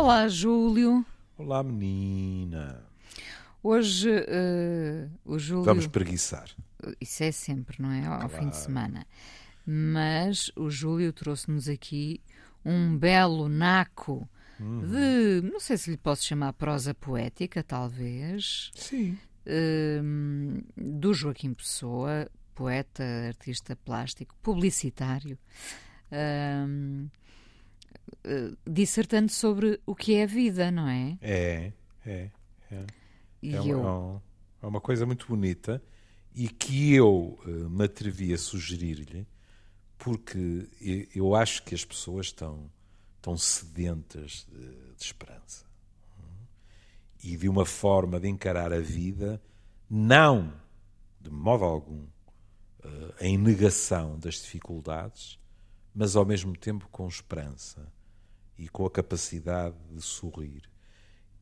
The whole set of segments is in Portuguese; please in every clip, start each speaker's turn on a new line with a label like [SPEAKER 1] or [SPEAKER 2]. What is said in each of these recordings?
[SPEAKER 1] Olá, Júlio.
[SPEAKER 2] Olá, menina.
[SPEAKER 1] Hoje uh, o Júlio.
[SPEAKER 2] Vamos preguiçar.
[SPEAKER 1] Isso é sempre, não é? Ao claro. fim de semana. Mas o Júlio trouxe-nos aqui um belo naco uhum. de. Não sei se lhe posso chamar prosa poética, talvez.
[SPEAKER 2] Sim.
[SPEAKER 1] Uh, do Joaquim Pessoa, poeta, artista plástico, publicitário. Uh, uh, dissertando sobre o que é a vida, não é?
[SPEAKER 2] É, é. é.
[SPEAKER 1] E
[SPEAKER 2] é,
[SPEAKER 1] eu...
[SPEAKER 2] uma, é uma coisa muito bonita e que eu uh, me atrevi a sugerir-lhe porque eu acho que as pessoas estão, estão sedentas de, de esperança e de uma forma de encarar a vida, não de modo algum uh, em negação das dificuldades, mas ao mesmo tempo com esperança e com a capacidade de sorrir.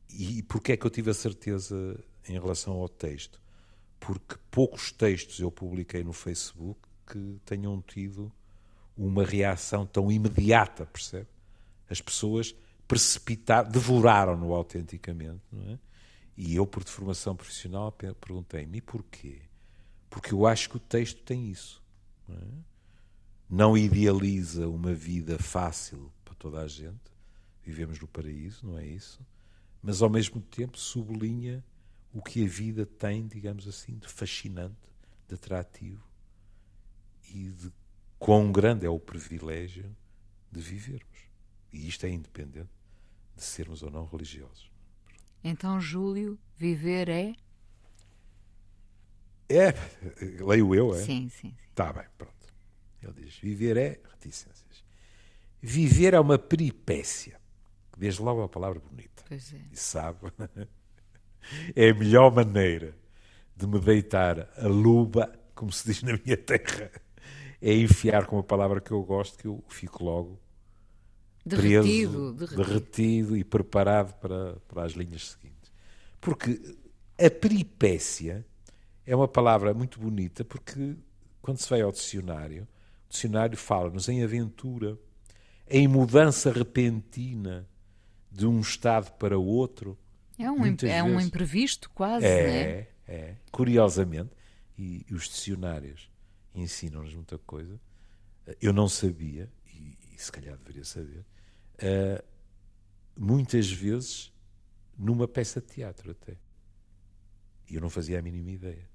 [SPEAKER 2] E porquê é que eu tive a certeza em relação ao texto? Porque poucos textos eu publiquei no Facebook que tenham tido uma reação tão imediata, percebe? As pessoas precipitaram, devoraram-no autenticamente, não é? E eu, por deformação profissional, perguntei-me, porquê? Porque eu acho que o texto tem isso. Não, é? não idealiza uma vida fácil toda a gente. Vivemos no paraíso, não é isso? Mas, ao mesmo tempo, sublinha o que a vida tem, digamos assim, de fascinante, de atrativo e de quão grande é o privilégio de vivermos. E isto é independente de sermos ou não religiosos.
[SPEAKER 1] Então, Júlio, viver é?
[SPEAKER 2] É, leio eu, é?
[SPEAKER 1] Sim, sim.
[SPEAKER 2] Está bem, pronto. Ele diz: viver é reticências. Viver é uma peripécia. Desde logo é uma palavra bonita.
[SPEAKER 1] Pois é.
[SPEAKER 2] E sabe? É a melhor maneira de me deitar a luba, como se diz na minha terra, é enfiar com uma palavra que eu gosto, que eu fico logo
[SPEAKER 1] derretido,
[SPEAKER 2] preso, derretido. derretido e preparado para, para as linhas seguintes. Porque a peripécia é uma palavra muito bonita, porque quando se vai ao dicionário, o dicionário fala-nos em aventura, em mudança repentina de um estado para outro.
[SPEAKER 1] É um, é um imprevisto, quase,
[SPEAKER 2] é,
[SPEAKER 1] é?
[SPEAKER 2] É, curiosamente. E, e os dicionários ensinam-nos muita coisa. Eu não sabia, e, e se calhar deveria saber, uh, muitas vezes numa peça de teatro até. E eu não fazia a mínima ideia.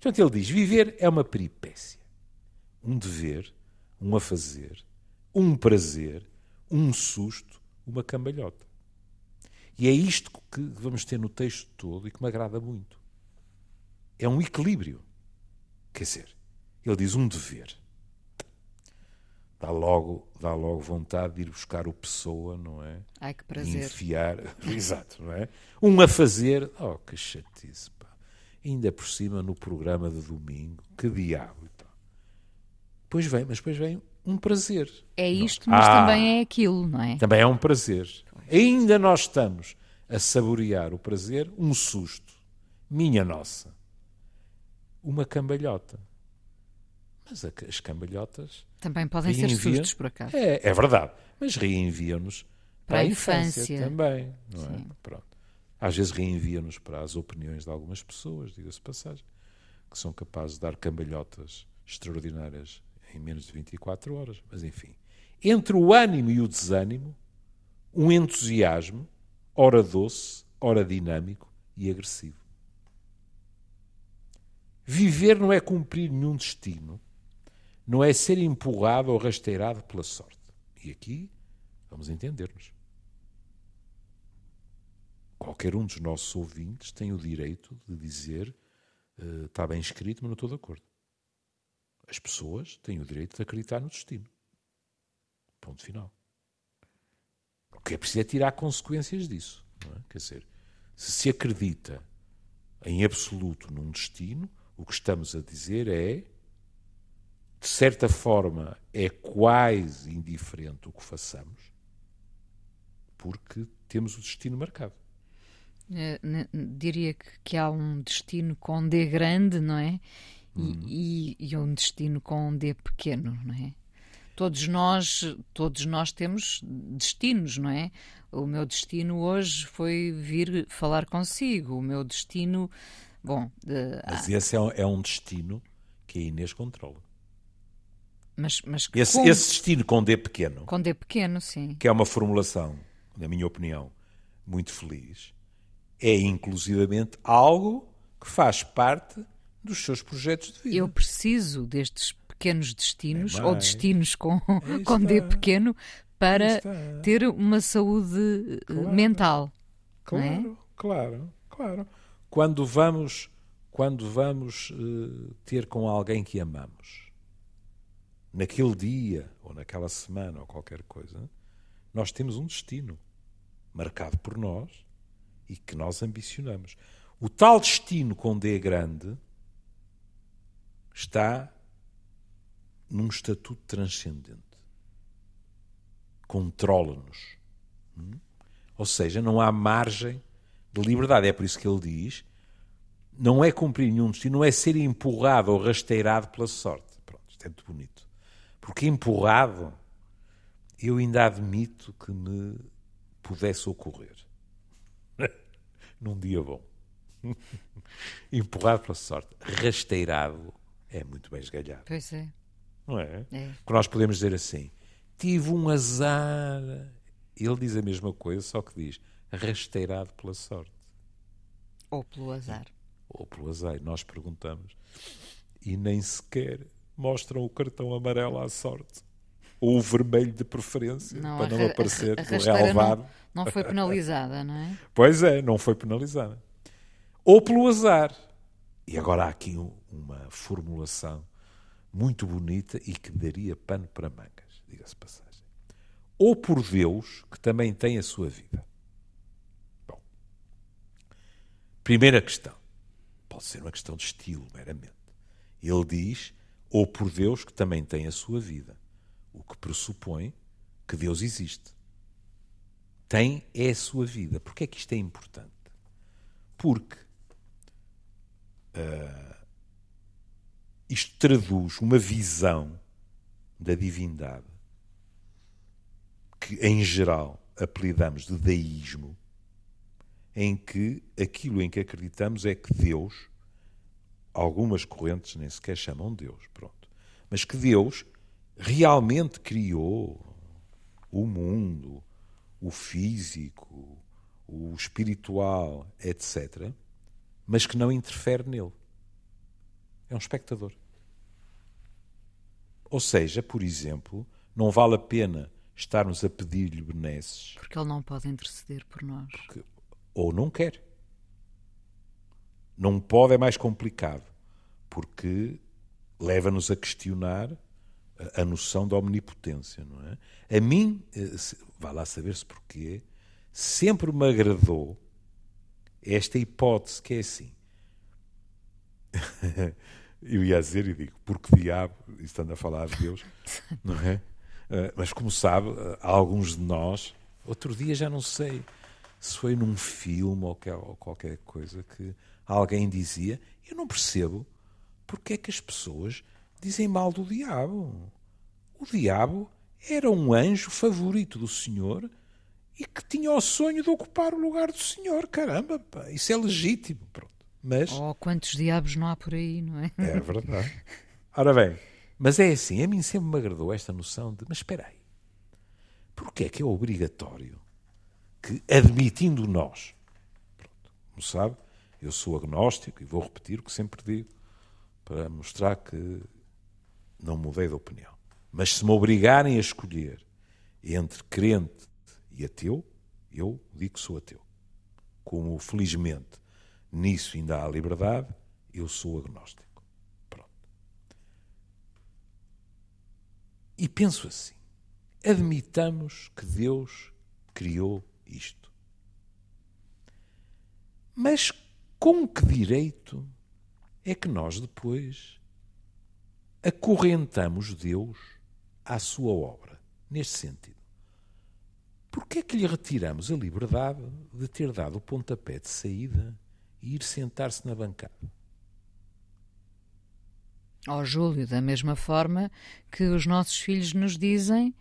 [SPEAKER 2] Portanto, ele diz: viver é uma peripécia, um dever, um a fazer, um prazer, um susto, uma cambalhota. E é isto que vamos ter no texto todo e que me agrada muito. É um equilíbrio. Quer dizer, ele diz um dever. Dá logo, dá logo vontade de ir buscar o pessoa, não é?
[SPEAKER 1] Ai, que prazer.
[SPEAKER 2] E enfiar. Exato, não é? Um a fazer. Oh, que chatice, pá. Ainda por cima no programa de domingo. Que diabo. Então. Pois vem, mas depois vem um prazer.
[SPEAKER 1] É isto, não. mas ah, também é aquilo, não é?
[SPEAKER 2] Também é um prazer. Ainda nós estamos a saborear o prazer, um susto. Minha nossa. Uma cambalhota. Mas as cambalhotas.
[SPEAKER 1] Também podem ser sustos, por acaso.
[SPEAKER 2] É, é verdade. Mas reenviam-nos para,
[SPEAKER 1] para, a
[SPEAKER 2] infância,
[SPEAKER 1] infância.
[SPEAKER 2] também. Não é? Pronto. Às vezes reenviam-nos para as opiniões de algumas pessoas, diga-se passagem, que são capazes de dar cambalhotas extraordinárias em menos de 24 horas. Mas enfim. Entre o ânimo e o desânimo, um entusiasmo, ora doce, ora dinâmico e agressivo. Viver não é cumprir nenhum destino, não é ser empurrado ou rasteirado pela sorte. E aqui vamos entender-nos. Qualquer um dos nossos ouvintes tem o direito de dizer uh, está bem escrito, mas não estou de acordo. As pessoas têm o direito de acreditar no destino. Ponto final. O que é preciso é tirar consequências disso. É? Quer dizer, se se acredita em absoluto num destino, o que estamos a dizer é de certa forma, é quase indiferente o que façamos, porque temos o destino marcado.
[SPEAKER 1] É, diria que, que, há um destino com D grande, não é? E, hum. e, e, um destino com D pequeno, não é? todos nós, todos nós temos destinos, não é? O meu destino hoje foi vir falar consigo. O meu destino, bom.
[SPEAKER 2] De, mas esse é um, é um destino que a Inês controla.
[SPEAKER 1] Mas, mas
[SPEAKER 2] esse, esse destino com D pequeno.
[SPEAKER 1] Com D pequeno, sim.
[SPEAKER 2] Que é uma formulação, na minha opinião, muito feliz. É inclusivamente algo que faz parte dos seus projetos de vida.
[SPEAKER 1] Eu preciso destes pequenos destinos, é ou destinos com, com D pequeno, para ter uma saúde eh, claro. mental.
[SPEAKER 2] Claro,
[SPEAKER 1] é?
[SPEAKER 2] claro, claro. Quando vamos, quando vamos uh, ter com alguém que amamos, naquele dia, ou naquela semana, ou qualquer coisa, nós temos um destino marcado por nós e que nós ambicionamos. O tal destino com D grande está num estatuto transcendente. Controla-nos. Hum? Ou seja, não há margem de liberdade. É por isso que ele diz: não é cumprir nenhum destino, não é ser empurrado ou rasteirado pela sorte. Pronto, isto é muito bonito. Porque empurrado, eu ainda admito que me pudesse ocorrer. Num dia bom. empurrado pela sorte. Rasteirado é muito bem esgalhado.
[SPEAKER 1] Pois é
[SPEAKER 2] não é? é? Que nós podemos dizer assim: tive um azar. Ele diz a mesma coisa, só que diz rasteirado pela sorte.
[SPEAKER 1] Ou pelo azar.
[SPEAKER 2] Ou pelo azar. Nós perguntamos e nem sequer mostram o cartão amarelo à sorte. Ou o vermelho de preferência, não, para não aparecer
[SPEAKER 1] a relevado. Não, não foi penalizada, não é?
[SPEAKER 2] Pois é, não foi penalizada. Ou pelo azar. E agora há aqui uma formulação muito bonita e que daria pano para mangas, diga-se passagem. Ou por Deus, que também tem a sua vida. Bom, primeira questão. Pode ser uma questão de estilo, meramente. Ele diz, ou por Deus, que também tem a sua vida. O que pressupõe que Deus existe. Tem é a sua vida. Porquê é que isto é importante? Porque uh, isto traduz uma visão da divindade que, em geral, apelidamos de deísmo, em que aquilo em que acreditamos é que Deus, algumas correntes nem sequer chamam Deus, pronto, mas que Deus realmente criou o mundo, o físico, o espiritual, etc., mas que não interfere nele. É um espectador. Ou seja, por exemplo, não vale a pena estarmos a pedir-lhe benesses.
[SPEAKER 1] Porque ele não pode interceder por nós.
[SPEAKER 2] Porque, ou não quer. Não pode é mais complicado, porque leva-nos a questionar a, a, noção da omnipotência, não é? A mim, eh, vá lá saber-se porquê, sempre me agradou esta hipótese que é assim. Eu ia dizer e digo, porque diabo, estando a falar de Deus, não é? Eh, mas como sabe, eh, alguns de nós, outro dia já não sei se foi num filme ou qualquer coisa que alguém dizia, eu não percebo porque é que as pessoas dizem mal do diabo. O diabo era um anjo favorito do Senhor e que tinha o sonho de ocupar o lugar do Senhor. Caramba, pá, isso é legítimo. Pronto. Mas...
[SPEAKER 1] Oh, quantos diabos não há por aí, não é?
[SPEAKER 2] É verdade. Ora bem, mas é assim, a mim sempre me agradou esta noção de, mas espera aí, porquê é que é obrigatório que, admitindo nós, pronto, como sabe, eu sou agnóstico e vou repetir o que sempre digo para mostrar que não mudei de opinião. Mas se me obrigarem a escolher entre crente e ateu, eu digo que sou ateu. Como, felizmente, nisso ainda há liberdade, eu sou agnóstico. Pronto. E penso assim: admitamos que Deus criou isto. Mas com que direito é que nós depois acorrentamos Deus à sua obra, neste sentido? Porquê é que lhe retiramos a liberdade de ter dado o pontapé de saída e ir sentar-se na bancada.
[SPEAKER 1] Ó oh, Júlio, da mesma forma que os nossos filhos nos dizem,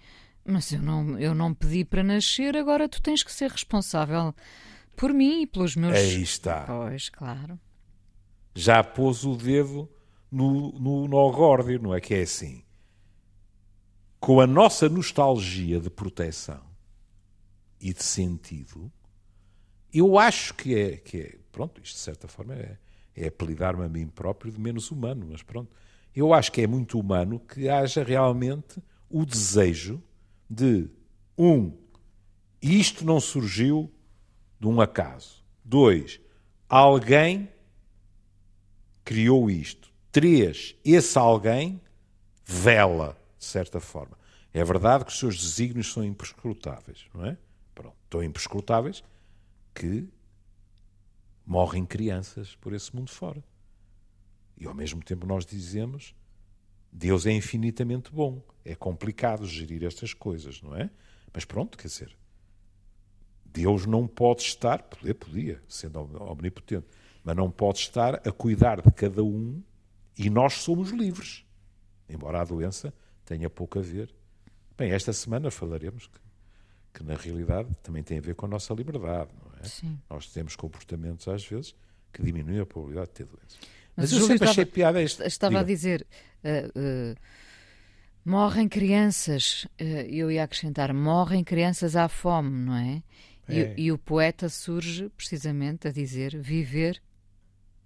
[SPEAKER 1] mas eu não, eu não pedi para nascer, agora tu tens que ser responsável por mim e pelos meus...
[SPEAKER 2] Aí está.
[SPEAKER 1] Pois, claro.
[SPEAKER 2] Já pôs o dedo no, no, no górdio, não é que é assim? Com a nossa nostalgia de proteção e de sentido, eu acho que é, que é pronto, isto de certa forma é, é apelidar-me a mim próprio de menos humano, mas pronto, eu acho que é muito humano que haja realmente o desejo de, um, isto não surgiu de um acaso. Dois, alguém criou isto. Três, esse alguém vela, de certa forma. É verdade que os seus desígnios são imprescrutáveis, não é? Pronto, tão imprescrutáveis que morrem crianças por esse mundo fora. E ao mesmo tempo nós dizemos Deus é infinitamente bom. É complicado gerir estas coisas, não é? Mas pronto, quer dizer, Deus não pode estar, poder podia, sendo omnipotente, mas não pode estar a cuidar de cada um e nós somos livres. Embora a doença tenha pouco a ver. Bem, esta semana falaremos que, na realidade também tem a ver com a nossa liberdade, não é? Sim. Nós temos comportamentos às vezes que diminuem a probabilidade de ter doença.
[SPEAKER 1] Mas, Mas eu sempre estava, achei piada isto. Estava Diga. a dizer, uh, uh, morrem crianças, uh, eu ia acrescentar, morrem crianças à fome, não é? é. E, e o poeta surge precisamente a dizer, viver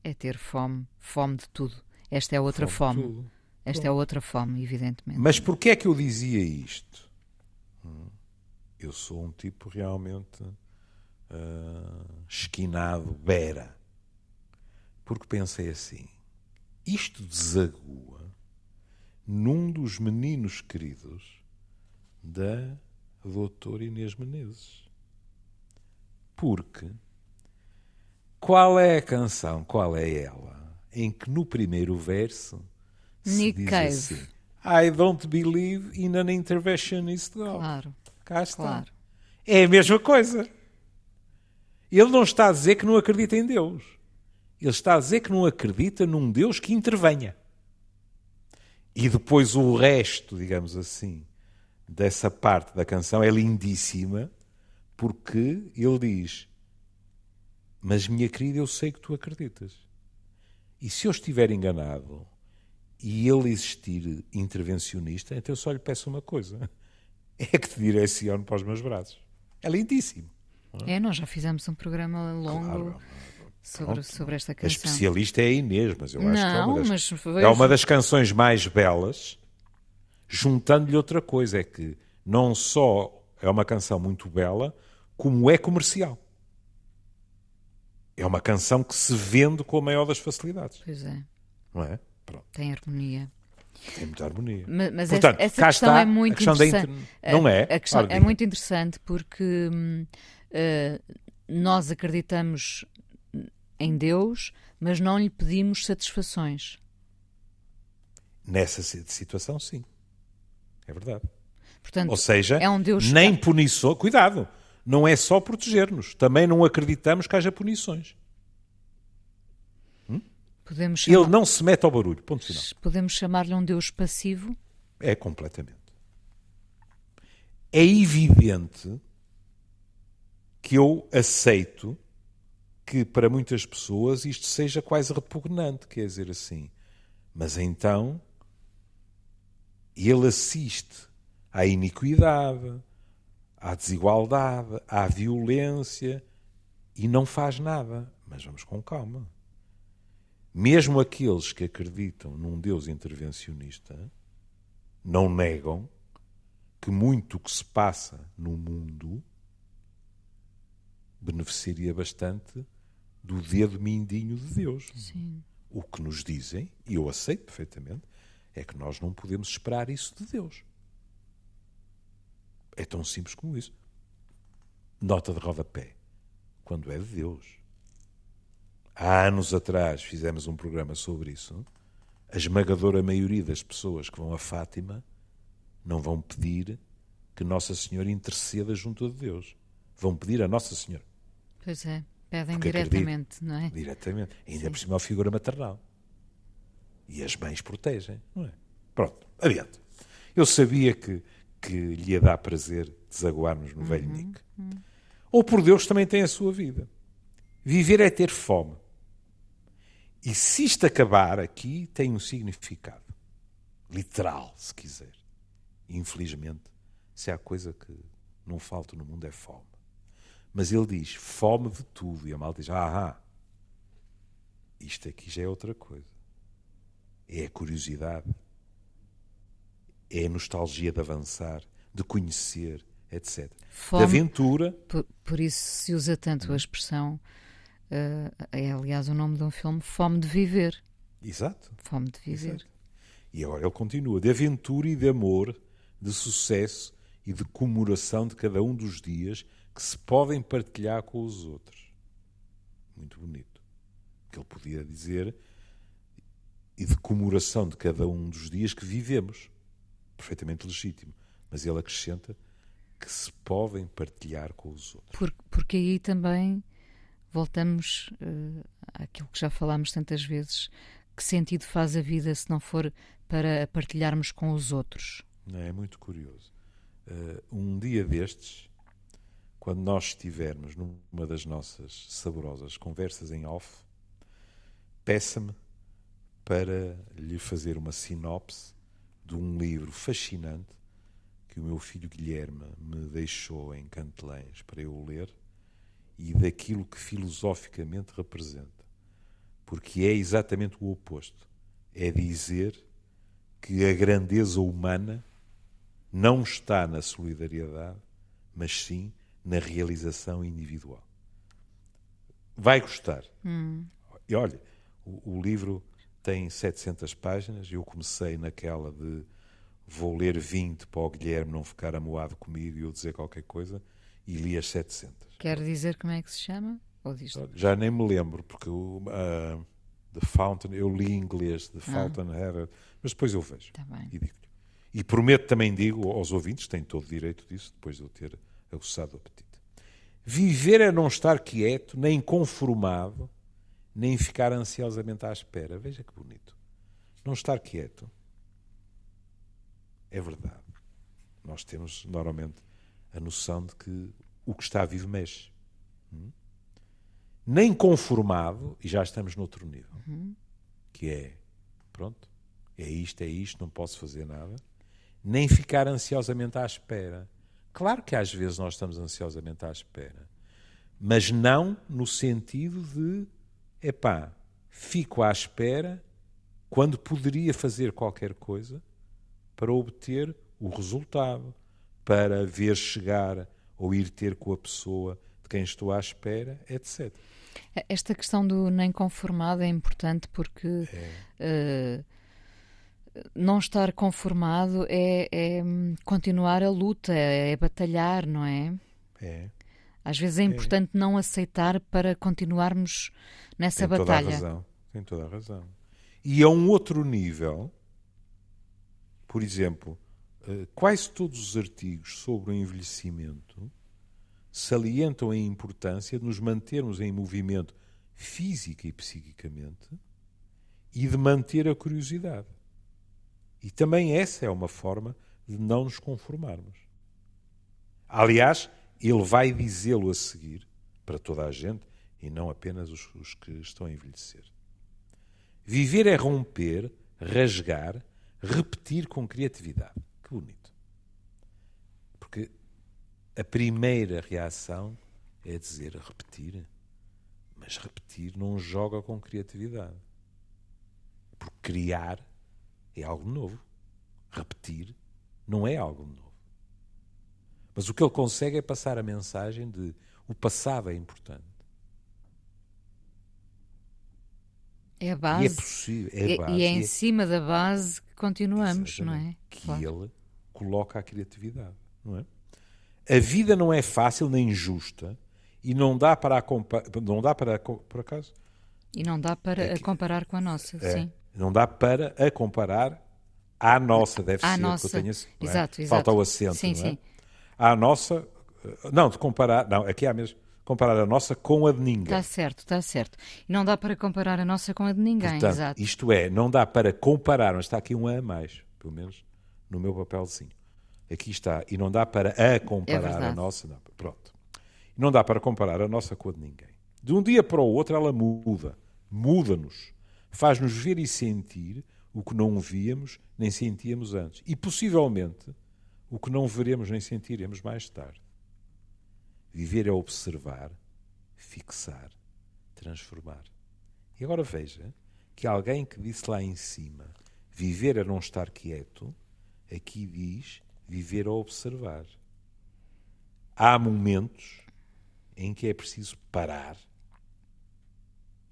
[SPEAKER 1] é ter fome, fome de tudo. Esta é outra fome. fome. Esta Bom. é outra fome, evidentemente.
[SPEAKER 2] Mas porquê é que eu dizia isto? Eu sou um tipo realmente uh, esquinado, bera. Porque pensei assim: isto desagua num dos meninos queridos da doutora Inês Menezes. Porque qual é a canção, qual é ela? em que no primeiro verso
[SPEAKER 1] Nick
[SPEAKER 2] se diz
[SPEAKER 1] Cave.
[SPEAKER 2] assim I don't believe in an interventionist God.
[SPEAKER 1] Claro.
[SPEAKER 2] Cá está.
[SPEAKER 1] Claro.
[SPEAKER 2] É a mesma coisa. Ele não está a dizer que não acredita em Deus. Ele está a dizer que não acredita num Deus que intervenha. E depois o resto, digamos assim, dessa parte da canção é lindíssima, porque ele diz: Mas minha querida, eu sei que tu acreditas. E se eu estiver enganado e ele existir intervencionista, então eu só lhe peço uma coisa: é que te direcione para os meus braços. É lindíssimo.
[SPEAKER 1] É? é, nós já fizemos um programa longo. Claro. Sobre, sobre, esta canção.
[SPEAKER 2] A especialista é a Inês, mas eu acho
[SPEAKER 1] Não,
[SPEAKER 2] que é uma,
[SPEAKER 1] das,
[SPEAKER 2] é uma das canções mais belas, juntando-lhe outra coisa, é que não só é uma canção muito bela, como é comercial. É uma canção que se vende com a maior das facilidades.
[SPEAKER 1] Pois é.
[SPEAKER 2] Não é? Pronto.
[SPEAKER 1] Tem harmonia.
[SPEAKER 2] Tem muita harmonia.
[SPEAKER 1] Mas, mas Portanto, essa, essa questão
[SPEAKER 2] está,
[SPEAKER 1] é muito interessante.
[SPEAKER 2] Inter... Não é?
[SPEAKER 1] A, questão é muito interessante porque uh, nós acreditamos em Deus, mas não lhe pedimos satisfações.
[SPEAKER 2] Nessa situação, sim. É verdade.
[SPEAKER 1] Portanto,
[SPEAKER 2] Ou seja,
[SPEAKER 1] é um Deus
[SPEAKER 2] nem punição. Cuidado! não é só proteger-nos. Também não acreditamos que haja punições.
[SPEAKER 1] Podemos chamar...
[SPEAKER 2] Ele não se mete ao barulho. Ponto final.
[SPEAKER 1] Podemos chamar-lhe um Deus passivo?
[SPEAKER 2] É completamente. É evidente que eu aceito que para muitas pessoas isto seja quase repugnante, quer dizer assim. Mas então ele assiste à iniquidade, à desigualdade, à violência e não faz nada. Mas vamos com calma. Mesmo aqueles que acreditam num Deus intervencionista não negam que muito o que se passa no mundo beneficiaria bastante do dedo mindinho de Deus.
[SPEAKER 1] Sim.
[SPEAKER 2] O que nos dizem, e eu aceito perfeitamente, é que nós não podemos esperar isso de Deus. É tão simples como isso. Nota de rodapé. Quando é de Deus. Há anos atrás fizemos um programa sobre isso. A esmagadora maioria das pessoas que vão a Fátima não vão pedir que Nossa Senhora interceda junto a Deus. Vão pedir a Nossa Senhora.
[SPEAKER 1] Pois é, pedem Porque diretamente, não é?
[SPEAKER 2] Diretamente. Ainda Sim. por cima a figura maternal. E as mães protegem, não é? Pronto, adiante. Eu sabia que, que lhe ia dar prazer desaguar-nos no velho Nick. Ou por Deus também tem a sua vida. Viver é ter fome. E se isto acabar aqui, tem um significado. Literal, se quiser. Infelizmente, se há coisa que não falta no mundo é fome. Mas ele diz fome de tudo. E a malta diz: ah, ah, isto aqui já é outra coisa. É a curiosidade. É a nostalgia de avançar, de conhecer, etc.
[SPEAKER 1] Fome,
[SPEAKER 2] de aventura.
[SPEAKER 1] Por, por, isso se usa tanto a expressão. Uh, é, aliás, o nome de um filme: Fome de Viver.
[SPEAKER 2] Exato.
[SPEAKER 1] Fome de Viver. Exato.
[SPEAKER 2] E agora ele continua: de aventura e de amor, de sucesso e de comemoração de cada um dos dias que se podem partilhar com os outros. Muito bonito. Que ele podia dizer e de comemoração de cada um dos dias que vivemos. Perfeitamente legítimo. Mas ele acrescenta que se podem partilhar com os outros.
[SPEAKER 1] Por, porque aí também voltamos uh, àquilo que já falámos tantas vezes. Que sentido faz a vida se não for para partilharmos com os outros?
[SPEAKER 2] É muito curioso. Uh, um dia destes, quando nós estivermos numa das nossas saborosas conversas em off, peça-me para lhe fazer uma sinopse de um livro fascinante que o meu filho Guilherme me deixou em Cantelães para eu ler e daquilo que filosoficamente representa. Porque é exatamente o oposto. É dizer que a grandeza humana não está na solidariedade, mas sim na realização individual. Vai gostar.
[SPEAKER 1] Hum.
[SPEAKER 2] E olha, o, o, livro tem 700 páginas. Eu comecei naquela de vou ler 20 para o Guilherme não ficar amoado comigo e eu dizer qualquer coisa, e li as 700.
[SPEAKER 1] Quer dizer como é que se chama?
[SPEAKER 2] Já nem me lembro, porque o, uh, The Fountain, eu li em inglês, The ah. Fountainhead, mas depois eu vejo
[SPEAKER 1] tá
[SPEAKER 2] e digo-lhe. E prometo também, digo aos ouvintes, têm todo o direito disso, depois de eu ter aguçado o apetite. Viver é não estar quieto, nem conformado, nem ficar ansiosamente à espera. Veja que bonito. Não estar quieto. É verdade. Nós temos normalmente a noção de que o que está vivo mexe. Hum? Nem conformado, e já estamos noutro nível,
[SPEAKER 1] uhum.
[SPEAKER 2] que é, pronto, é isto, é isto, não posso fazer nada, nem ficar ansiosamente à espera. Claro que às vezes nós estamos ansiosamente à espera, mas não no sentido de, epá, fico à espera quando poderia fazer qualquer coisa para obter o resultado, para ver chegar ou ir ter com a pessoa de quem estou à espera, etc.
[SPEAKER 1] Esta questão do nem conformado é importante porque é. uh, não estar conformado é, é, continuar a luta, é, é, batalhar, não é?
[SPEAKER 2] É.
[SPEAKER 1] Às vezes é, é. importante não aceitar para continuarmos nessa
[SPEAKER 2] Tem
[SPEAKER 1] batalha.
[SPEAKER 2] Toda a razão. Tem toda a razão. E a um outro nível, por exemplo, quase todos os artigos sobre o envelhecimento salientam a importância de nos mantermos em movimento física e psiquicamente e de manter a curiosidade. E também essa é uma forma de não nos conformarmos. Aliás, ele vai dizê-lo a seguir para toda a gente e não apenas os, os que estão a envelhecer. Viver é romper, rasgar, repetir com criatividade. Que bonito. Porque a primeira reação é dizer repetir, mas repetir não joga com criatividade. Porque criar é algo novo. Repetir não é algo novo. Mas o que ele consegue é passar a mensagem de o passado é importante.
[SPEAKER 1] É a base.
[SPEAKER 2] E é possível. É a base,
[SPEAKER 1] e é em cima da base que continuamos,
[SPEAKER 2] não
[SPEAKER 1] é?
[SPEAKER 2] Que claro. ele coloca a criatividade, não é? A vida não é fácil nem justa e não dá para não dá para por acaso
[SPEAKER 1] e não dá para é que, comparar com a nossa, é, sim.
[SPEAKER 2] Não dá para a comparar à nossa, deve
[SPEAKER 1] à
[SPEAKER 2] ser,
[SPEAKER 1] nossa.
[SPEAKER 2] que eu tenho,
[SPEAKER 1] exato,
[SPEAKER 2] é? Falta o acento,
[SPEAKER 1] sim,
[SPEAKER 2] não é?
[SPEAKER 1] Sim.
[SPEAKER 2] À nossa, não, de comparar, não, aqui há mesmo, comparar a nossa com a de ninguém.
[SPEAKER 1] Está certo, está certo. E não dá para comparar a nossa com a de ninguém,
[SPEAKER 2] Portanto,
[SPEAKER 1] exato.
[SPEAKER 2] Isto é, não dá para comparar, mas está aqui um a mais, pelo menos no meu papelzinho. Aqui está. E não dá para a comparar
[SPEAKER 1] É
[SPEAKER 2] a nossa. Não, pronto. Não dá para comparar a nossa com a de ninguém. De um dia para o outro ela muda. Muda-nos. Faz-nos ver e sentir o que não víamos nem sentíamos antes. E possivelmente o que não veremos nem sentiremos mais tarde. Viver é observar, fixar, transformar. E agora veja que alguém que disse lá em cima viver é não estar quieto, aqui diz viver a observar. Há momentos em que é preciso parar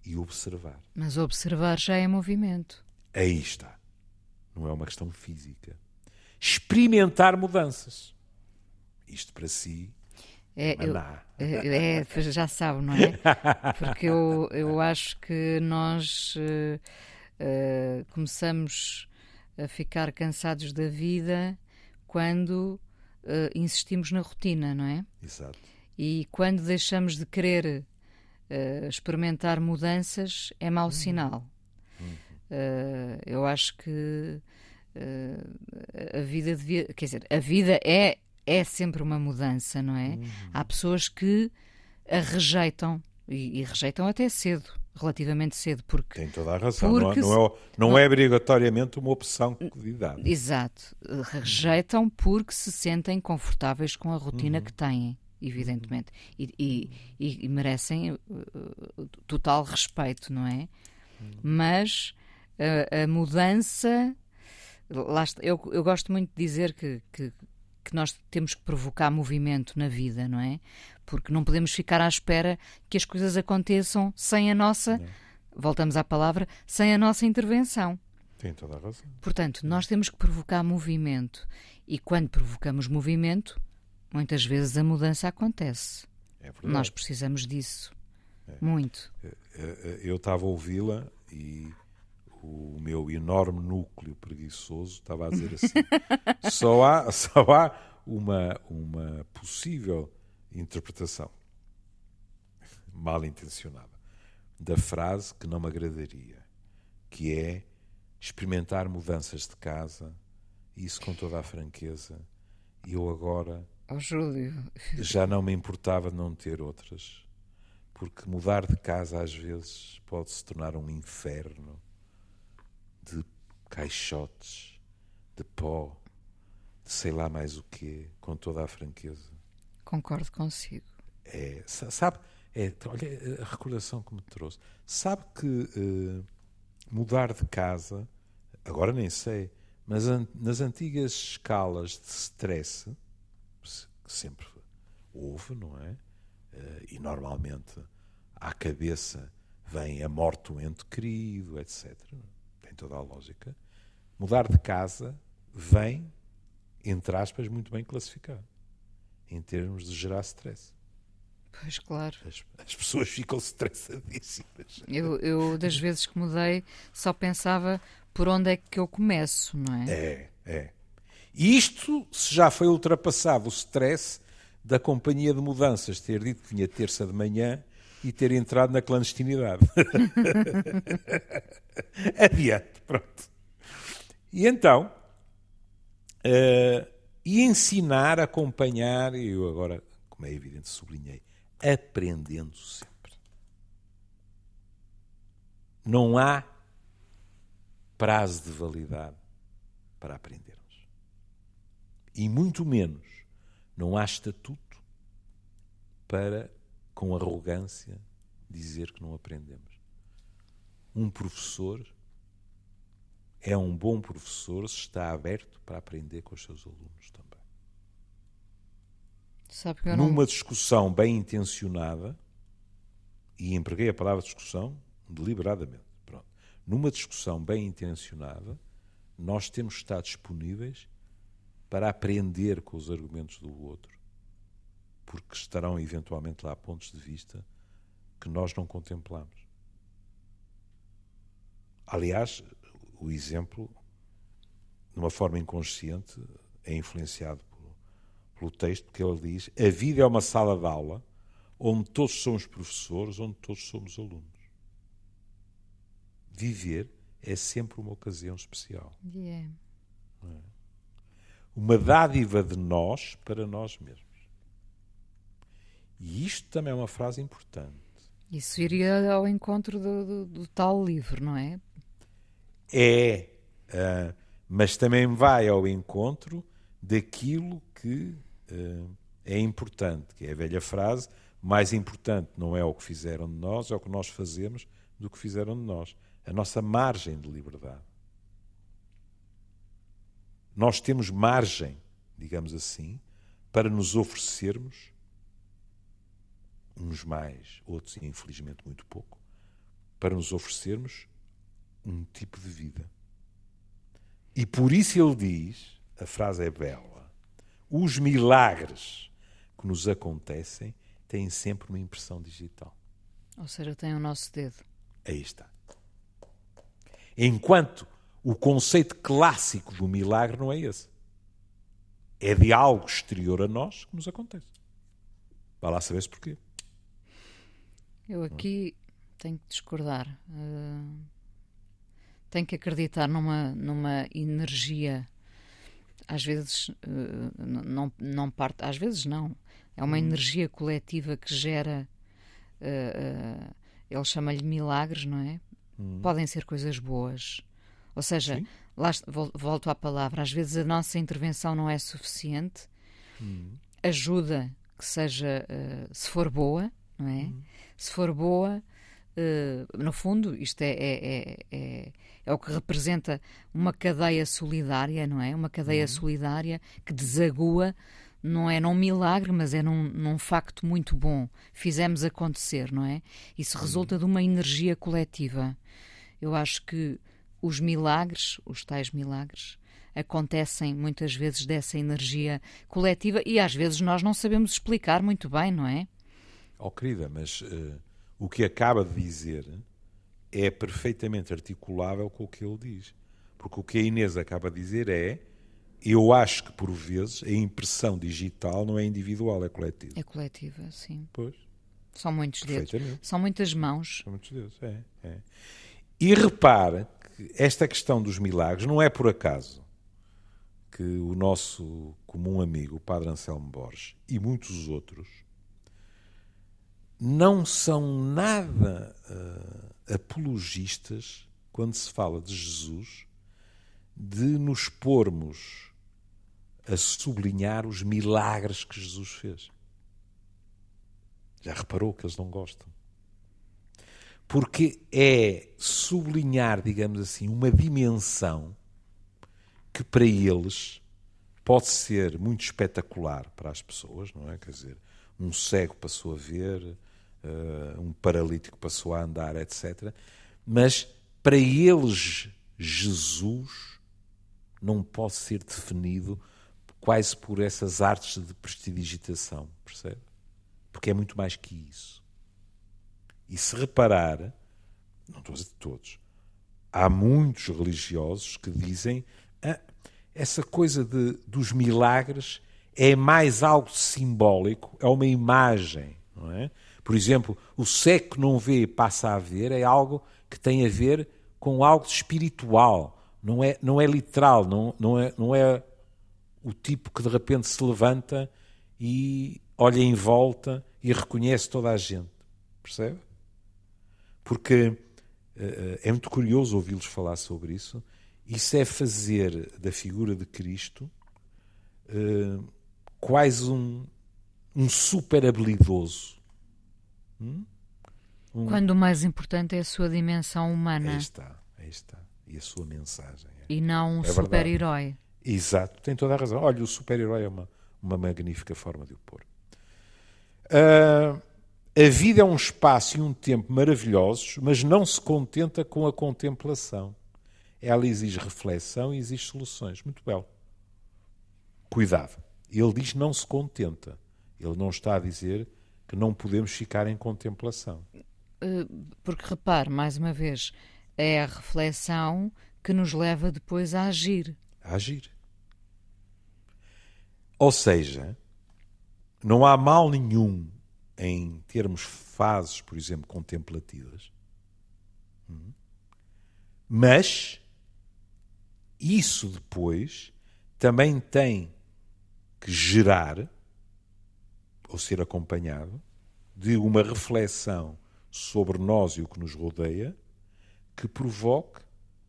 [SPEAKER 2] e observar.
[SPEAKER 1] Mas observar já é movimento.
[SPEAKER 2] Aí está. Não é uma questão física. Experimentar mudanças. Isto para si.
[SPEAKER 1] É, eu, é, é, já sabe, não é? Porque eu, eu acho que nós uh, uh, começamos a ficar cansados da vida quando uh, insistimos na rotina, não é?
[SPEAKER 2] Exato.
[SPEAKER 1] E quando deixamos de querer experimentar mudanças é mau sinal. Uh, eu acho que uh, a vida devia. Quer dizer, a vida é, é sempre uma mudança, não é? Uhum. Há pessoas que a rejeitam e, e, rejeitam até cedo, relativamente cedo, porque.
[SPEAKER 2] Tem toda a razão, não, é, não, é, não é obrigatoriamente uma opção de idade.
[SPEAKER 1] Exato. Rejeitam porque se sentem confortáveis com a rotina uhum. que têm evidentemente, e, e, e, merecem uh, total respeito, não é? Mas a, a mudança. Está, eu, eu gosto muito de dizer que, que, que, nós temos que provocar movimento na vida, não é? Porque não podemos ficar à espera que as coisas aconteçam sem a nossa. Voltamos à palavra, sem a nossa intervenção.
[SPEAKER 2] Tem toda a razão.
[SPEAKER 1] Portanto, nós temos que provocar movimento. E quando provocamos movimento, muitas vezes a mudança acontece.
[SPEAKER 2] É
[SPEAKER 1] nós precisamos disso. É. Muito.
[SPEAKER 2] Eu estava a ouvi-la e o meu enorme núcleo preguiçoso estava a dizer assim: só há, só há uma, uma possível interpretação mal intencionada da frase que não me agradaria, que é experimentar mudanças de casa, isso com toda a franqueza, eu agora
[SPEAKER 1] oh, Júlio.
[SPEAKER 2] já não me importava não ter outras, porque mudar de casa às vezes pode se tornar um inferno de caixotes, de pó, de sei lá mais o quê, com toda a franqueza.
[SPEAKER 1] Concordo consigo.
[SPEAKER 2] É, sabe, é, olha a recordação que me trouxe. Sabe que uh, mudar de casa, agora nem sei, mas an nas antigas escalas de stress, que sempre houve, não é? Uh, e normalmente à cabeça vem a morte do ente querido, etc toda a lógica, mudar de casa vem, entre aspas, muito bem classificado, em termos de gerar stress.
[SPEAKER 1] Pois, claro.
[SPEAKER 2] As, as pessoas ficam estressadíssimas.
[SPEAKER 1] Eu, eu, das vezes que mudei, só pensava por onde é que eu começo, não é?
[SPEAKER 2] É, é. E isto, se já foi ultrapassado o stress da companhia de mudanças ter dito que vinha terça de manhã e ter entrado na clandestinidade. Adiante, pronto. E então, uh, e ensinar, acompanhar, e eu agora, como é evidente, sublinhei, aprendendo sempre. Não há prazo de validade para aprendermos. E muito menos não há estatuto para com arrogância, dizer que não aprendemos. Um professor é um bom professor se está aberto para aprender com os seus alunos também.
[SPEAKER 1] Sabe que
[SPEAKER 2] Numa
[SPEAKER 1] não...
[SPEAKER 2] discussão bem intencionada, e empreguei a palavra discussão deliberadamente, pronto. numa discussão bem intencionada, nós temos que estar disponíveis para aprender com os argumentos do outro porque estarão eventualmente lá pontos de vista que nós não contemplamos. Aliás, o exemplo, de uma forma inconsciente, é influenciado por, pelo texto que ele diz: a vida é uma sala de aula onde todos somos professores, onde todos somos alunos. Viver é sempre uma ocasião especial.
[SPEAKER 1] Yeah.
[SPEAKER 2] É? Uma dádiva de nós para nós mesmos. E isto também é uma frase importante.
[SPEAKER 1] Isso iria ao encontro do, do, do tal livro, não é?
[SPEAKER 2] É, uh, mas também vai ao encontro daquilo que uh, é importante, que é a velha frase: mais importante não é o que fizeram de nós, é o que nós fazemos do que fizeram de nós. A nossa margem de liberdade. Nós temos margem, digamos assim, para nos oferecermos, uns mais, outros infelizmente muito pouco, para nos oferecermos um tipo de vida. E por isso ele diz, a frase é bela, os milagres que nos acontecem têm sempre uma impressão digital.
[SPEAKER 1] Ou seja, tem o nosso dedo.
[SPEAKER 2] Aí está. Enquanto o conceito clássico do milagre não é esse. É de algo exterior a nós que nos acontece. Vá lá saber-se porquê.
[SPEAKER 1] Eu aqui tenho que discordar. Uh, tenho que acreditar numa, numa energia. Às vezes uh, não, não parte, às vezes não. É uma hum. energia coletiva que gera. Uh, ele chama-lhe milagres, não é? Hum. Podem ser coisas boas, ou seja, lá, volto à palavra, às vezes a nossa intervenção não é suficiente, hum. ajuda que seja, se for boa, não é? Hum. Se for boa, uh, no fundo, isto é, é, é, é, é o que representa uma cadeia solidária, não é? Uma cadeia hum. solidária que desagua não é num milagre, mas é num, num, facto muito bom. Fizemos acontecer, não é? Isso resulta de uma energia coletiva. Eu acho que os milagres, os tais milagres, acontecem muitas vezes dessa energia coletiva e às vezes nós não sabemos explicar muito bem, não é?
[SPEAKER 2] Oh, querida, mas uh, o que acaba de dizer é perfeitamente articulável com o que ele diz. Porque o que a Inês acaba de dizer é: eu acho que por vezes a impressão digital não é individual, é coletiva.
[SPEAKER 1] É coletiva, sim.
[SPEAKER 2] Pois.
[SPEAKER 1] São muitos dedos. São muitas mãos.
[SPEAKER 2] São muitos dedos, é. é. E repara esta questão dos milagres não é por acaso que o nosso comum amigo, o Padre Anselmo Borges, e muitos outros, não são nada uh, apologistas quando se fala de Jesus, de nos pormos a sublinhar os milagres que Jesus fez. Já reparou que eles não gostam? porque é sublinhar, digamos assim, uma dimensão que para eles pode ser muito espetacular para as pessoas, não é? Quer dizer, um cego passou a ver, uh, um paralítico passou a andar, etc. Mas para eles, Jesus não pode ser definido quase por essas artes de prestidigitação, percebe? Porque é muito mais que isso. E se reparar, não estou a dizer de todos, há muitos religiosos que dizem ah, essa coisa de, dos milagres é mais algo simbólico, é uma imagem, não é? Por exemplo, o cego que não vê passa a ver é algo que tem a ver com algo espiritual, não é, não é literal, não, não, é, não é o tipo que de repente se levanta e olha em volta e reconhece toda a gente. Percebe? Porque uh, é muito curioso ouvi-los falar sobre isso. Isso é fazer da figura de Cristo uh, quase um, um super habilidoso.
[SPEAKER 1] Hum? Um... Quando o mais importante é a sua dimensão humana.
[SPEAKER 2] Aí está, aí está. E a sua mensagem.
[SPEAKER 1] É. E não um é super-herói.
[SPEAKER 2] Exato, tem toda a razão. Olha, o super-herói é uma, uma magnífica forma de o pôr. Uh, a vida é um espaço e um tempo maravilhosos, mas não se contenta com a contemplação. Ela exige reflexão e exige soluções. Muito belo. Cuidado. Ele diz não se contenta. Ele não está a dizer que não podemos ficar em contemplação.
[SPEAKER 1] Eh, porque repare, mais uma vez, é a reflexão que nos leva depois a agir.
[SPEAKER 2] A agir. Ou seja, não há mal nenhum em termos fases, por exemplo, contemplativas. Hum, mas isso depois também tem que gerar ou ser acompanhado de uma reflexão sobre nós e o que nos rodeia que provoque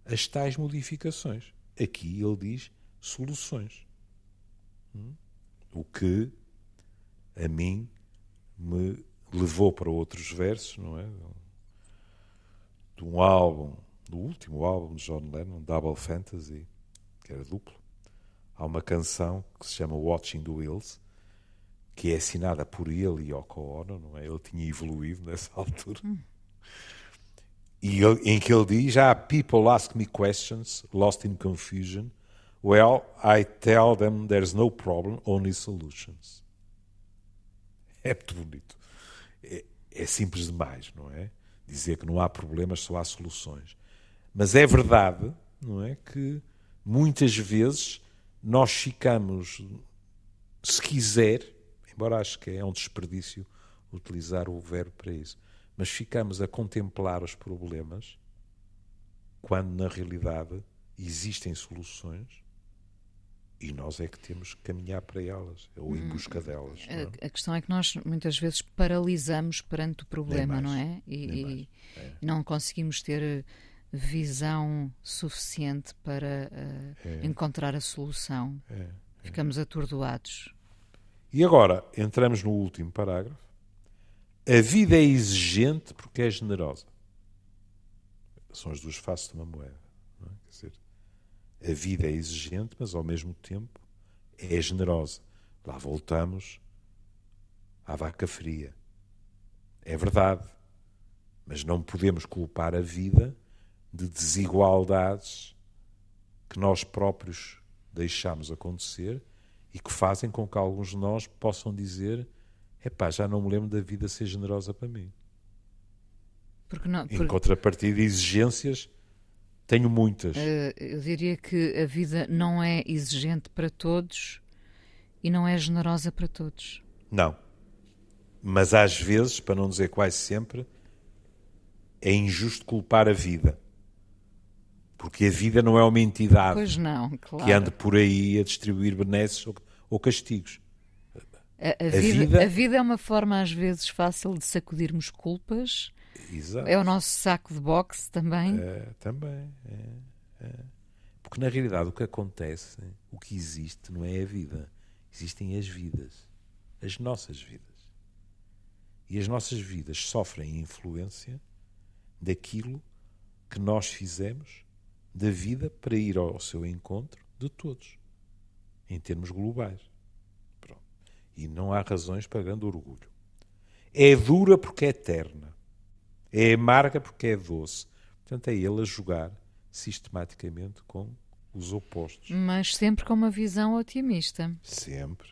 [SPEAKER 2] as tais modificações. Aqui ele diz soluções. Hum? O que a mim me levou para outros versos, não é? De um álbum, do último álbum de John Lennon, Double Fantasy, que era duplo. Há uma canção que se chama Watching the Wheels, que é assinada por ele e Yoko Ono, não é? Ele tinha evoluído nessa altura. Hum. E ele, em que ele diz: Ah, people ask me questions, lost in confusion. Well, I tell them there's no problem, only solutions. É muito bonito. É, é simples demais, não é? Dizer que não há problemas, só há soluções. Mas é verdade, não é? Que muitas vezes nós ficamos, se quiser, embora acho que é um desperdício utilizar o verbo para isso, mas ficamos a contemplar os problemas quando na realidade existem soluções e nós é que temos que caminhar para elas, ou em hum, busca delas.
[SPEAKER 1] A, a, questão é que nós muitas vezes paralisamos perante o problema, não é? E, e é. não conseguimos ter visão suficiente para uh, é. encontrar a solução. É, é. Ficamos atordoados.
[SPEAKER 2] E agora entramos no último parágrafo. A vida é exigente porque é generosa. São as duas faces de uma moeda. É? Quer dizer, a vida é exigente, mas ao mesmo tempo é generosa. Lá voltamos à vaca fria. É verdade. Mas não podemos culpar a vida de desigualdades que nós próprios deixamos acontecer e que fazem com que alguns de nós possam dizer: epá, já não me lembro da vida ser generosa para mim.
[SPEAKER 1] Porque não,
[SPEAKER 2] Em contrapartida, exigências tenho muitas. Uh,
[SPEAKER 1] eu diria que a vida não é exigente para todos e não é generosa para todos.
[SPEAKER 2] Não. Mas às vezes, para não dizer quase sempre, é injusto culpar a vida. Porque a vida não é uma entidade
[SPEAKER 1] não, claro.
[SPEAKER 2] que ande por aí a distribuir benesses ou, ou castigos.
[SPEAKER 1] A, a, a, vida, vida... a, vida, é uma forma, às vezes, fácil de sacudirmos culpas.
[SPEAKER 2] Exato.
[SPEAKER 1] É o nosso saco de boxe também.
[SPEAKER 2] É, também. É, é. Porque, na realidade, o que acontece, o que existe, não é a vida. Existem as vidas. As nossas vidas. E as nossas vidas sofrem influência daquilo que nós fizemos da vida para ir ao seu encontro de todos, em termos globais. Pronto. E não há razões para grande orgulho. É dura porque é eterna. É amarga porque é doce. Portanto, é ele a jogar sistematicamente com os opostos.
[SPEAKER 1] Mas sempre com uma visão otimista.
[SPEAKER 2] Sempre.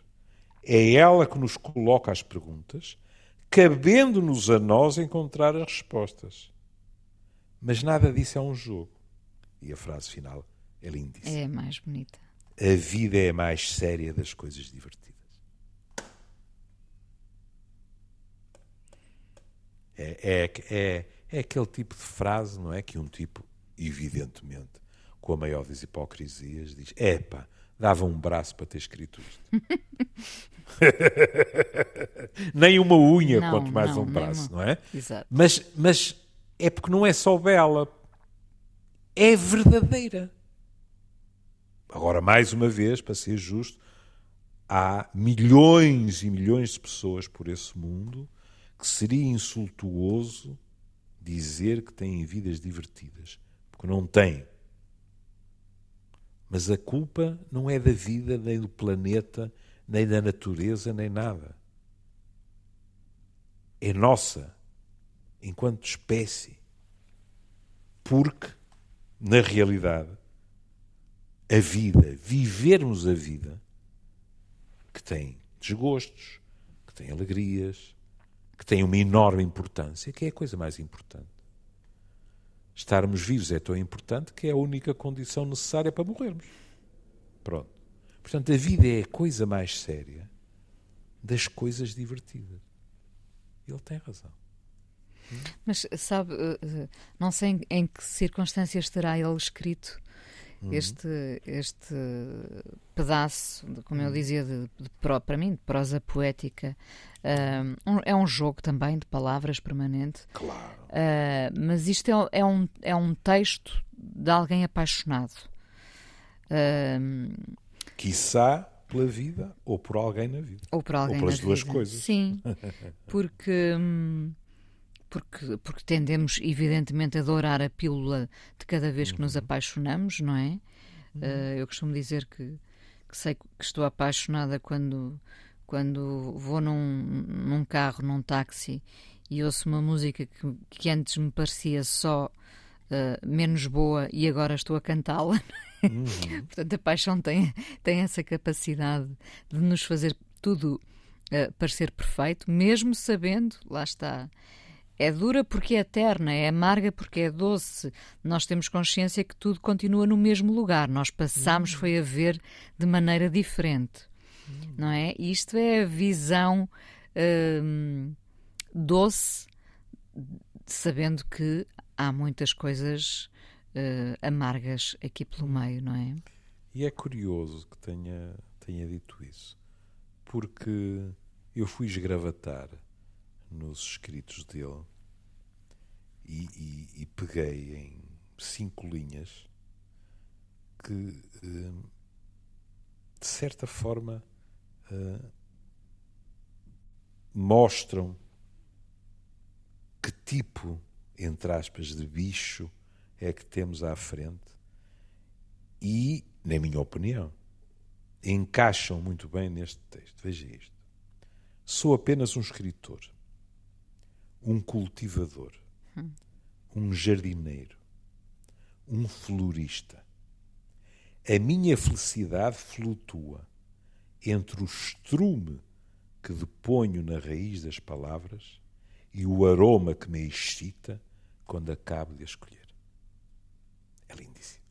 [SPEAKER 2] É ela que nos coloca as perguntas, cabendo-nos a nós encontrar as respostas. Mas nada disso é um jogo. E a frase final é lindíssima.
[SPEAKER 1] É mais bonita.
[SPEAKER 2] A vida é a mais séria das coisas divertidas. É, é, é, é aquele tipo de frase, não é? Que um tipo, evidentemente, com a maior das hipocrisias, diz: Epá, dava um braço para ter escrito isto. Nem uma unha, não, quanto mais não, um braço, não é?
[SPEAKER 1] Exato.
[SPEAKER 2] Mas, mas é porque não é só bela, é verdadeira. Agora, mais uma vez, para ser justo, há milhões e milhões de pessoas por esse mundo que seria insultuoso dizer que têm vidas divertidas, porque não têm. Mas a culpa não é da vida, nem do planeta, nem da natureza, nem nada. É nossa, enquanto espécie. Porque na realidade, a vida, vivermos a vida, que tem desgostos, que tem alegrias, que tem uma enorme importância, que é a coisa mais importante. Estarmos vivos é tão importante que é a única condição necessária para morrermos. Pronto. Portanto, a vida é a coisa mais séria das coisas divertidas. Ele tem razão.
[SPEAKER 1] Mas sabe, eh, eh, não sei em que circunstâncias terá ele escrito uhum. este, este pedaço, como eu uhum. dizia, de, de, para mim, de prosa poética. Uh, é um jogo também de palavras permanente.
[SPEAKER 2] Claro.
[SPEAKER 1] Uh, mas isto é, é, um, é um texto de alguém apaixonado. Uh,
[SPEAKER 2] Quiçá pela vida ou por alguém na vida.
[SPEAKER 1] Ou por alguém
[SPEAKER 2] ou pelas duas
[SPEAKER 1] vida.
[SPEAKER 2] coisas.
[SPEAKER 1] Sim, porque, hum, porque, porque tendemos, evidentemente, a adorar a pílula de cada vez que nos uhum. apaixonamos, não é? Uh, eu costumo dizer que, que sei que estou apaixonada quando, quando vou num, num carro, num táxi e ouço uma música que, que antes me parecia só uh, menos boa e agora estou a cantá-la. Uhum. Portanto, a paixão tem, tem essa capacidade de nos fazer tudo uh, parecer perfeito, mesmo sabendo, lá está, é dura porque é eterna, é amarga porque é doce. Nós temos consciência que tudo continua no mesmo lugar. Nós passamos uhum. foi a ver de maneira diferente, uhum. não é? Isto é a visão hum, doce, sabendo que há muitas coisas uh, amargas aqui pelo meio, não é?
[SPEAKER 2] E é curioso que tenha, tenha dito isso, porque eu fui esgravatar nos escritos dele e, e, e peguei em cinco linhas que, uh, de certa forma, uh, mostram que tipo, entre aspas, de bicho é que temos à frente e, na minha opinião, encaixam muito bem neste texto. Veja isto. Sou apenas um escritor, um cultivador, um jardineiro, um florista. A minha felicidade flutua entre o estrume que deponho na raiz das palavras e o aroma que me excita quando acabo de escolher. É lindíssimo.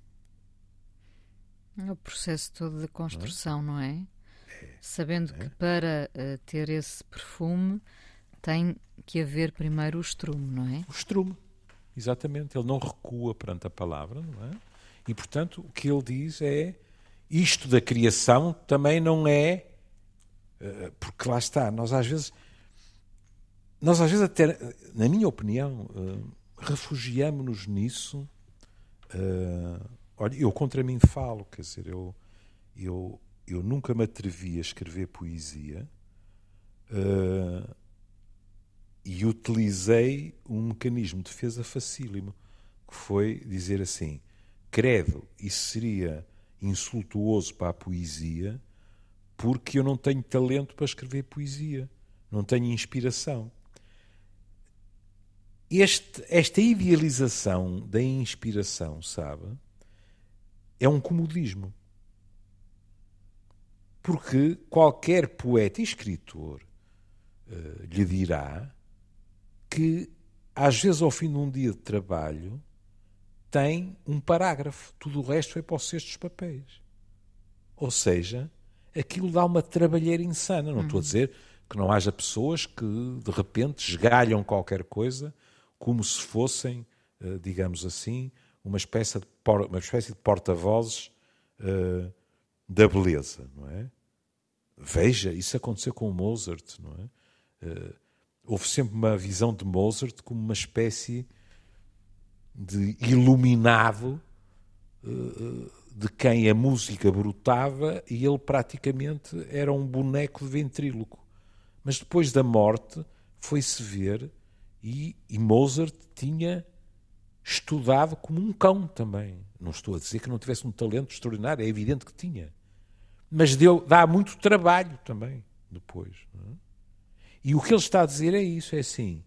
[SPEAKER 1] É o processo todo de construção, não é? Não é? é Sabendo é. que para uh, ter esse perfume tem que haver primeiro o estrume, não é?
[SPEAKER 2] O estrume, exatamente. Ele não recua perante a palavra, não é? E, portanto, o que ele diz é isto da criação também não é. Uh, porque lá está, nós às vezes. Nós às vezes até, na minha opinião, uh, refugiamos-nos nisso Uh, olha, eu contra mim falo, quer dizer, eu, eu, eu nunca me atrevi a escrever poesia e utilizei um mecanismo de defesa facílimo, que foi dizer assim: credo, isso seria insultuoso para a poesia, porque eu não tenho talento para escrever poesia, não tenho inspiração este, esta idealização da inspiração, sabe, é um comodismo. Porque qualquer poeta e escritor uh, lhe dirá que, às vezes, ao fim de um dia de trabalho, tem um parágrafo, tudo o resto é para os cestos papéis. Ou seja, aquilo dá uma trabalheira insana. Não uhum. estou a dizer que não haja pessoas que, de repente, esgalham qualquer coisa como se fossem, eh, digamos assim, uma espécie de, uma espécie de porta-vozes uh, da beleza, não é? Veja, isso aconteceu com Mozart, não é? Uh, houve sempre uma visão de Mozart como uma espécie de iluminado uh, de quem a música brotava e ele praticamente era um boneco de ventríloco. Mas depois da morte foi-se ver e, e Mozart tinha estudado como um cão também. Não estou a dizer que não tivesse um talento extraordinário, é evidente que tinha. Mas deu, dá muito trabalho também depois. É? E o que ele está a dizer é isso: é assim,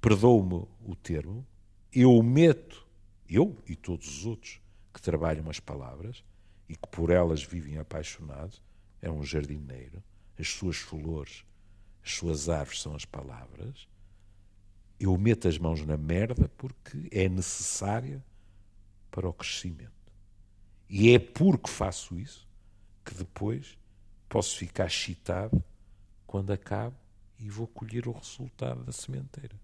[SPEAKER 2] perdoe-me o termo, eu meto, eu e todos os outros que trabalham as palavras e que por elas vivem apaixonados, é um jardineiro, as suas flores, as suas árvores são as palavras, eu meto as mãos na merda porque é necessária para o crescimento. E é porque faço isso que depois posso ficar excitado quando acabo e vou colher o resultado da sementeira.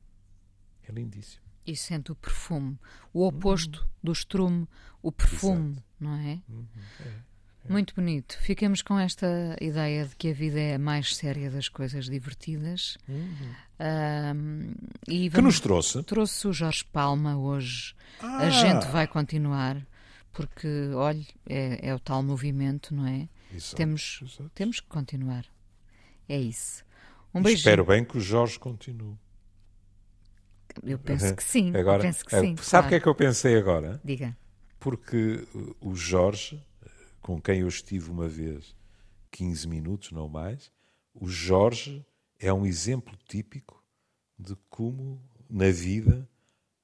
[SPEAKER 2] É lindíssimo.
[SPEAKER 1] E sente o perfume, o oposto uhum. do estrume, o perfume, Exato. não é? Uhum. é? é? Muito bonito. Ficamos com esta ideia de que a vida é a mais séria das coisas divertidas. Uhum. Um,
[SPEAKER 2] e vamos, que nos trouxe?
[SPEAKER 1] Trouxe o Jorge Palma hoje. Ah. A gente vai continuar, porque, olhe, é, é o tal movimento, não é? Exato, temos, exato. temos que continuar. É isso.
[SPEAKER 2] Um beijinho. Espero bem que o Jorge continue.
[SPEAKER 1] Eu penso que sim. Agora, penso que sim,
[SPEAKER 2] sabe o claro. que é que eu pensei agora?
[SPEAKER 1] Diga.
[SPEAKER 2] Porque o Jorge, com quem eu estive uma vez 15 minutos, não mais, o Jorge é um exemplo típico de como na vida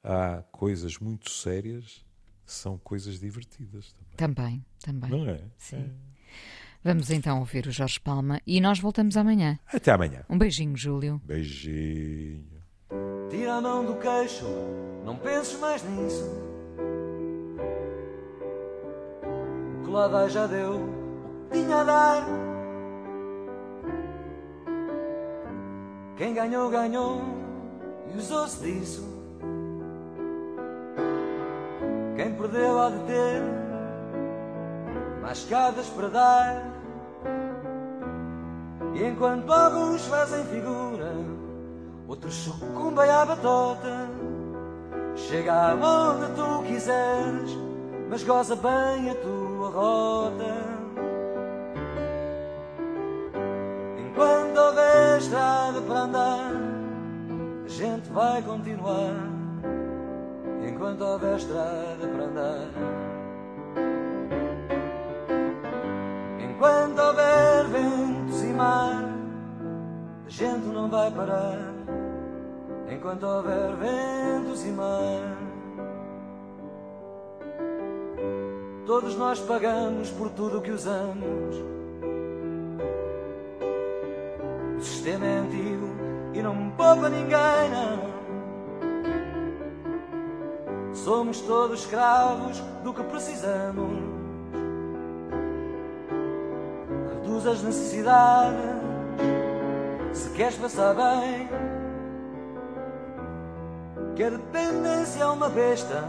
[SPEAKER 2] há coisas muito sérias que são coisas divertidas
[SPEAKER 1] também. Também, também.
[SPEAKER 2] Não é?
[SPEAKER 1] Sim. É. Vamos então ouvir o Jorge Palma e nós voltamos amanhã.
[SPEAKER 2] Até amanhã.
[SPEAKER 1] Um beijinho, Júlio.
[SPEAKER 2] Beijinho.
[SPEAKER 3] Tira a mão do queixo, não penses mais nisso. O que lá vai já deu o que tinha a dar. Quem ganhou, ganhou e usou-se disso. Quem perdeu há de ter mais escadas para dar. E enquanto alguns fazem figura, outros sucumbem à batota. Chega aonde tu quiseres, mas goza bem a tua rota. Enquanto houver estrada para andar, a gente vai continuar. Enquanto houver estrada para andar. Gente não vai parar. Enquanto houver ventos e mar, todos nós pagamos por tudo o que usamos. O sistema é antigo e não poupa ninguém, não. Somos todos escravos do que precisamos reduz as necessidades se queres passar bem. Que a dependência é uma besta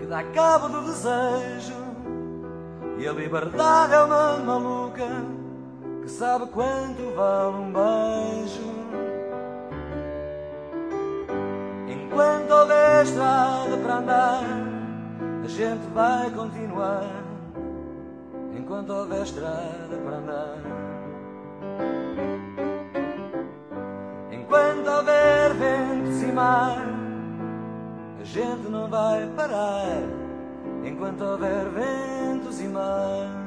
[SPEAKER 3] que dá cabo do desejo, e a liberdade é uma maluca que sabe quanto vale um beijo. Enquanto houver estrada para andar, a gente vai continuar enquanto houver estrada para andar. A gente não vai parar. Enquanto houver ventos e mar,